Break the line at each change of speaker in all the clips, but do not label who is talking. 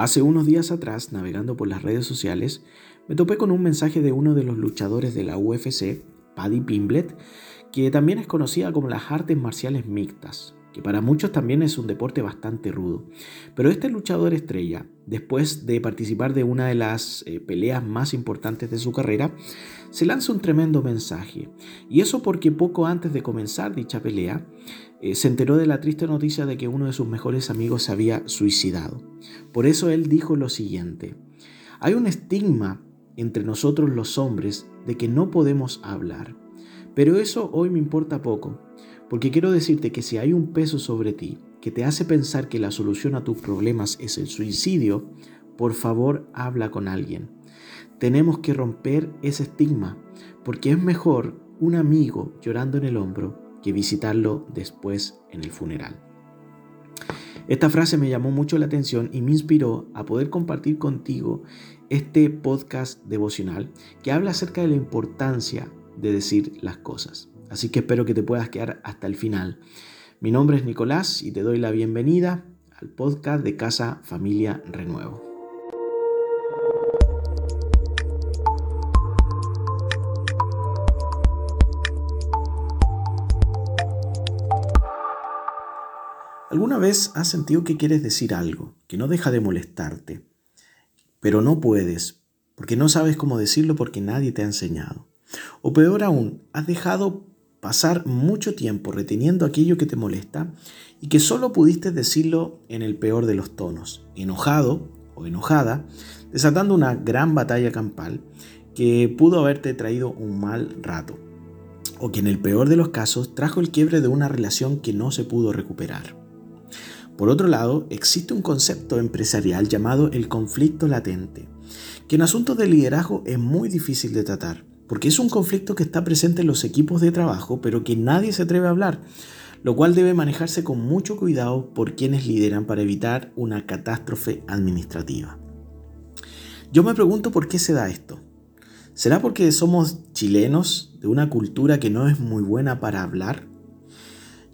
Hace unos días atrás, navegando por las redes sociales, me topé con un mensaje de uno de los luchadores de la UFC, Paddy Pimblet, que también es conocida como las artes marciales mixtas, que para muchos también es un deporte bastante rudo. Pero este luchador estrella, después de participar de una de las eh, peleas más importantes de su carrera, se lanza un tremendo mensaje. Y eso porque poco antes de comenzar dicha pelea, eh, se enteró de la triste noticia de que uno de sus mejores amigos se había suicidado. Por eso él dijo lo siguiente, hay un estigma entre nosotros los hombres de que no podemos hablar. Pero eso hoy me importa poco, porque quiero decirte que si hay un peso sobre ti que te hace pensar que la solución a tus problemas es el suicidio, por favor habla con alguien. Tenemos que romper ese estigma, porque es mejor un amigo llorando en el hombro que visitarlo después en el funeral. Esta frase me llamó mucho la atención y me inspiró a poder compartir contigo este podcast devocional que habla acerca de la importancia de decir las cosas. Así que espero que te puedas quedar hasta el final. Mi nombre es Nicolás y te doy la bienvenida al podcast de Casa Familia Renuevo. ¿Alguna vez has sentido que quieres decir algo, que no deja de molestarte, pero no puedes, porque no sabes cómo decirlo porque nadie te ha enseñado? O peor aún, has dejado pasar mucho tiempo reteniendo aquello que te molesta y que solo pudiste decirlo en el peor de los tonos, enojado o enojada, desatando una gran batalla campal que pudo haberte traído un mal rato, o que en el peor de los casos trajo el quiebre de una relación que no se pudo recuperar. Por otro lado, existe un concepto empresarial llamado el conflicto latente, que en asuntos de liderazgo es muy difícil de tratar, porque es un conflicto que está presente en los equipos de trabajo, pero que nadie se atreve a hablar, lo cual debe manejarse con mucho cuidado por quienes lideran para evitar una catástrofe administrativa. Yo me pregunto por qué se da esto. ¿Será porque somos chilenos de una cultura que no es muy buena para hablar?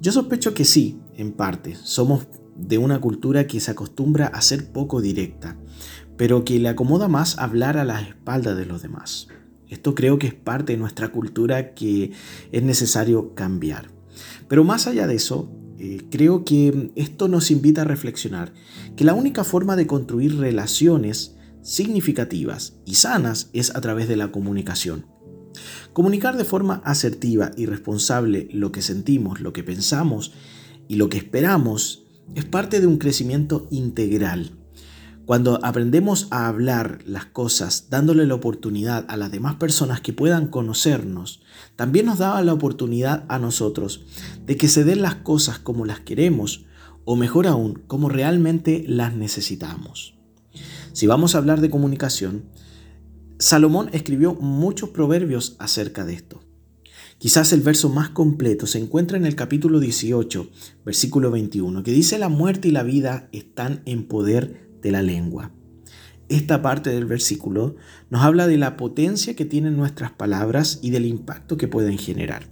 Yo sospecho que sí, en parte. Somos de una cultura que se acostumbra a ser poco directa, pero que le acomoda más hablar a las espaldas de los demás. Esto creo que es parte de nuestra cultura que es necesario cambiar. Pero más allá de eso, eh, creo que esto nos invita a reflexionar que la única forma de construir relaciones significativas y sanas es a través de la comunicación. Comunicar de forma asertiva y responsable lo que sentimos, lo que pensamos y lo que esperamos es parte de un crecimiento integral cuando aprendemos a hablar las cosas dándole la oportunidad a las demás personas que puedan conocernos, también nos da la oportunidad a nosotros de que se den las cosas como las queremos o mejor aún, como realmente las necesitamos. Si vamos a hablar de comunicación, Salomón escribió muchos proverbios acerca de esto. Quizás el verso más completo se encuentra en el capítulo 18, versículo 21, que dice la muerte y la vida están en poder de la lengua. Esta parte del versículo nos habla de la potencia que tienen nuestras palabras y del impacto que pueden generar.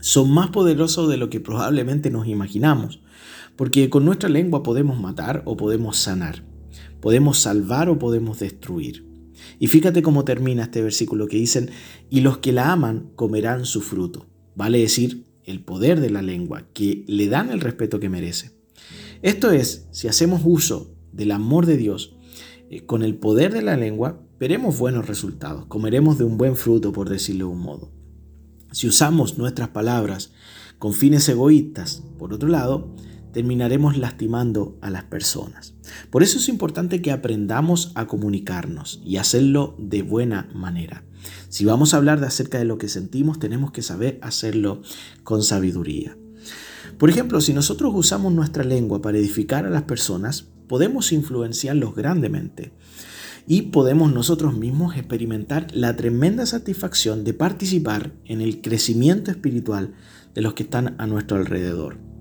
Son más poderosos de lo que probablemente nos imaginamos, porque con nuestra lengua podemos matar o podemos sanar, podemos salvar o podemos destruir. Y fíjate cómo termina este versículo que dicen, y los que la aman comerán su fruto. Vale decir, el poder de la lengua, que le dan el respeto que merece. Esto es, si hacemos uso del amor de Dios, eh, con el poder de la lengua, veremos buenos resultados, comeremos de un buen fruto, por decirlo de un modo. Si usamos nuestras palabras con fines egoístas, por otro lado, terminaremos lastimando a las personas. Por eso es importante que aprendamos a comunicarnos y hacerlo de buena manera. Si vamos a hablar de acerca de lo que sentimos, tenemos que saber hacerlo con sabiduría. Por ejemplo, si nosotros usamos nuestra lengua para edificar a las personas, podemos influenciarlos grandemente y podemos nosotros mismos experimentar la tremenda satisfacción de participar en el crecimiento espiritual de los que están a nuestro alrededor.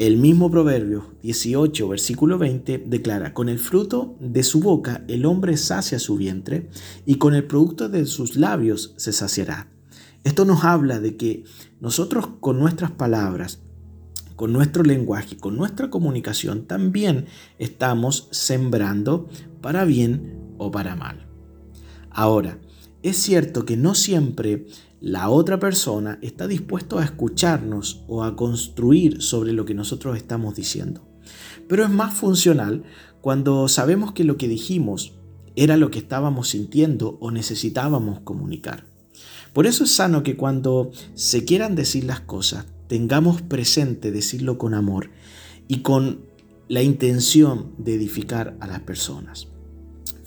El mismo Proverbio 18, versículo 20 declara, con el fruto de su boca el hombre sacia su vientre y con el producto de sus labios se saciará. Esto nos habla de que nosotros con nuestras palabras con nuestro lenguaje, con nuestra comunicación, también estamos sembrando para bien o para mal. Ahora, es cierto que no siempre la otra persona está dispuesto a escucharnos o a construir sobre lo que nosotros estamos diciendo. Pero es más funcional cuando sabemos que lo que dijimos era lo que estábamos sintiendo o necesitábamos comunicar. Por eso es sano que cuando se quieran decir las cosas, tengamos presente decirlo con amor y con la intención de edificar a las personas.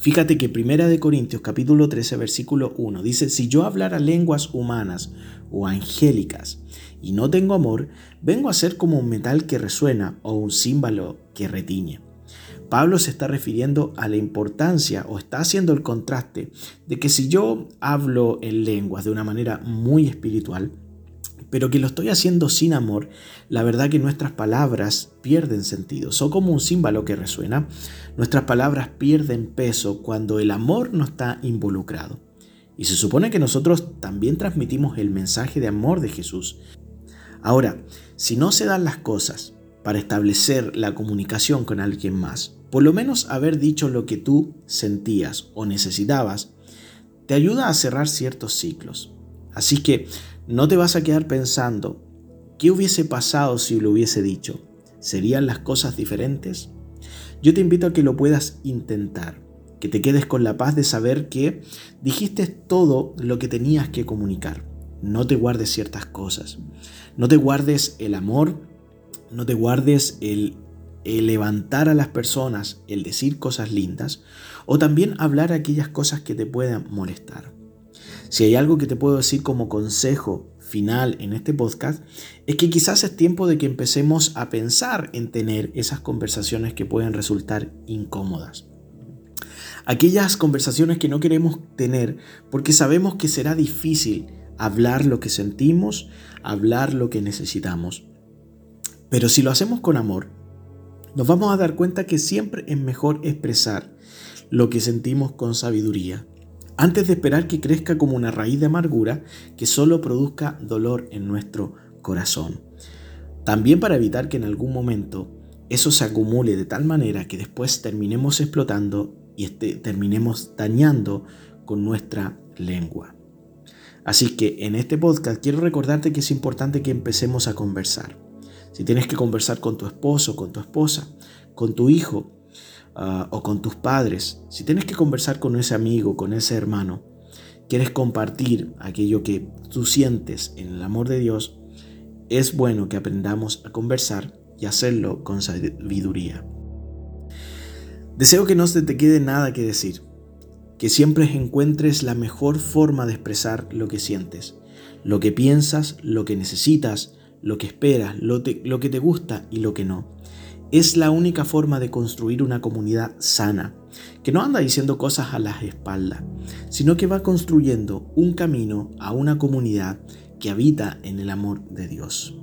Fíjate que Primera de Corintios capítulo 13 versículo 1 dice, si yo hablara lenguas humanas o angélicas y no tengo amor, vengo a ser como un metal que resuena o un címbalo que retiñe. Pablo se está refiriendo a la importancia o está haciendo el contraste de que si yo hablo en lenguas de una manera muy espiritual, pero que lo estoy haciendo sin amor, la verdad que nuestras palabras pierden sentido. Son como un símbolo que resuena. Nuestras palabras pierden peso cuando el amor no está involucrado. Y se supone que nosotros también transmitimos el mensaje de amor de Jesús. Ahora, si no se dan las cosas para establecer la comunicación con alguien más, por lo menos haber dicho lo que tú sentías o necesitabas, te ayuda a cerrar ciertos ciclos. Así que no te vas a quedar pensando, ¿qué hubiese pasado si lo hubiese dicho? ¿Serían las cosas diferentes? Yo te invito a que lo puedas intentar, que te quedes con la paz de saber que dijiste todo lo que tenías que comunicar. No te guardes ciertas cosas. No te guardes el amor, no te guardes el el levantar a las personas, el decir cosas lindas, o también hablar aquellas cosas que te puedan molestar. Si hay algo que te puedo decir como consejo final en este podcast, es que quizás es tiempo de que empecemos a pensar en tener esas conversaciones que pueden resultar incómodas. Aquellas conversaciones que no queremos tener porque sabemos que será difícil hablar lo que sentimos, hablar lo que necesitamos. Pero si lo hacemos con amor, nos vamos a dar cuenta que siempre es mejor expresar lo que sentimos con sabiduría, antes de esperar que crezca como una raíz de amargura que solo produzca dolor en nuestro corazón. También para evitar que en algún momento eso se acumule de tal manera que después terminemos explotando y este, terminemos dañando con nuestra lengua. Así que en este podcast quiero recordarte que es importante que empecemos a conversar si tienes que conversar con tu esposo, con tu esposa, con tu hijo ah, o con tus padres, si tienes que conversar con ese amigo, con ese hermano, quieres compartir aquello que tú sientes en el amor de Dios, es bueno que aprendamos a conversar y hacerlo con sabiduría. Deseo que no se te quede nada que decir, que siempre encuentres la mejor forma de expresar lo que sientes, lo que piensas, lo que necesitas, lo que esperas, lo, lo que te gusta y lo que no. Es la única forma de construir una comunidad sana, que no anda diciendo cosas a las espaldas, sino que va construyendo un camino a una comunidad que habita en el amor de Dios.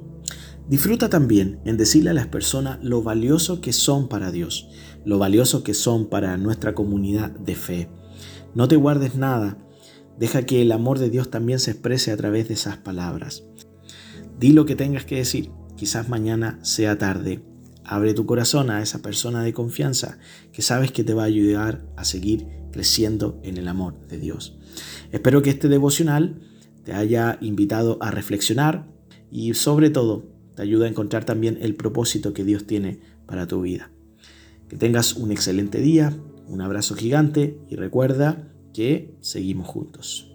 Disfruta también en decirle a las personas lo valioso que son para Dios, lo valioso que son para nuestra comunidad de fe. No te guardes nada, deja que el amor de Dios también se exprese a través de esas palabras. Di lo que tengas que decir, quizás mañana sea tarde. Abre tu corazón a esa persona de confianza que sabes que te va a ayudar a seguir creciendo en el amor de Dios. Espero que este devocional te haya invitado a reflexionar y sobre todo te ayude a encontrar también el propósito que Dios tiene para tu vida. Que tengas un excelente día, un abrazo gigante y recuerda que seguimos juntos.